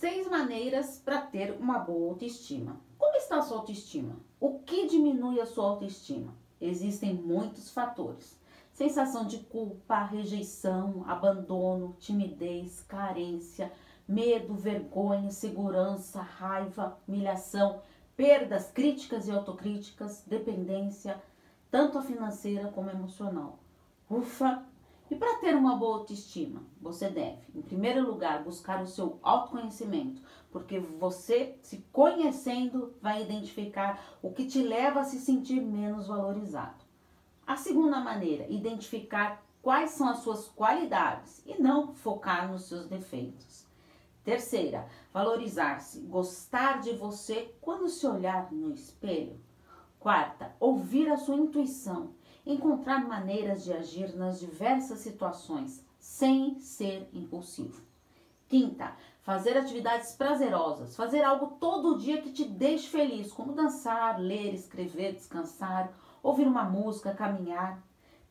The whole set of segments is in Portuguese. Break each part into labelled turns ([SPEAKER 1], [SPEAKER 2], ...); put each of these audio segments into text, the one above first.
[SPEAKER 1] Seis maneiras para ter uma boa autoestima. Como está a sua autoestima? O que diminui a sua autoestima? Existem muitos fatores. Sensação de culpa, rejeição, abandono, timidez, carência, medo, vergonha, segurança, raiva, humilhação, perdas críticas e autocríticas, dependência, tanto a financeira como a emocional. Ufa! Para ter uma boa autoestima, você deve, em primeiro lugar, buscar o seu autoconhecimento, porque você, se conhecendo, vai identificar o que te leva a se sentir menos valorizado. A segunda maneira, identificar quais são as suas qualidades e não focar nos seus defeitos. Terceira, valorizar-se, gostar de você quando se olhar no espelho. Quarta, ouvir a sua intuição, encontrar maneiras de agir nas diversas situações sem ser impulsivo. Quinta, fazer atividades prazerosas, fazer algo todo dia que te deixe feliz, como dançar, ler, escrever, descansar, ouvir uma música, caminhar.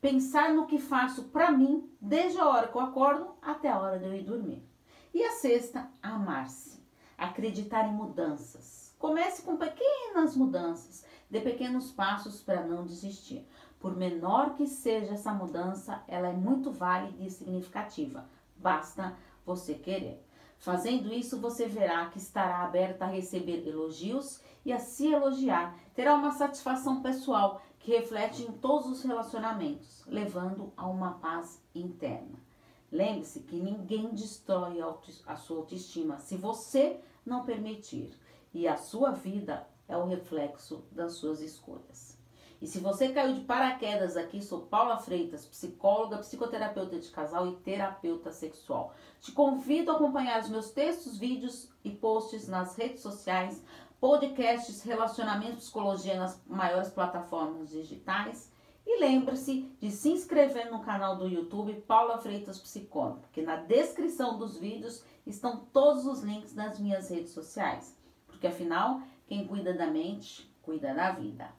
[SPEAKER 1] Pensar no que faço para mim desde a hora que eu acordo até a hora de eu ir dormir. E a sexta, amar-se. Acreditar em mudanças. Comece com pequenas mudanças, dê pequenos passos para não desistir. Por menor que seja essa mudança, ela é muito válida e significativa. Basta você querer. Fazendo isso, você verá que estará aberta a receber elogios e a se elogiar. Terá uma satisfação pessoal que reflete em todos os relacionamentos, levando a uma paz interna. Lembre-se que ninguém destrói a sua autoestima se você não permitir, e a sua vida é o reflexo das suas escolhas. E se você caiu de paraquedas aqui, sou Paula Freitas, psicóloga, psicoterapeuta de casal e terapeuta sexual. Te convido a acompanhar os meus textos, vídeos e posts nas redes sociais, podcasts, relacionamento, psicologia nas maiores plataformas digitais e lembre-se de se inscrever no canal do YouTube Paula Freitas Psicóloga, porque na descrição dos vídeos estão todos os links das minhas redes sociais. Porque afinal, quem cuida da mente, cuida da vida.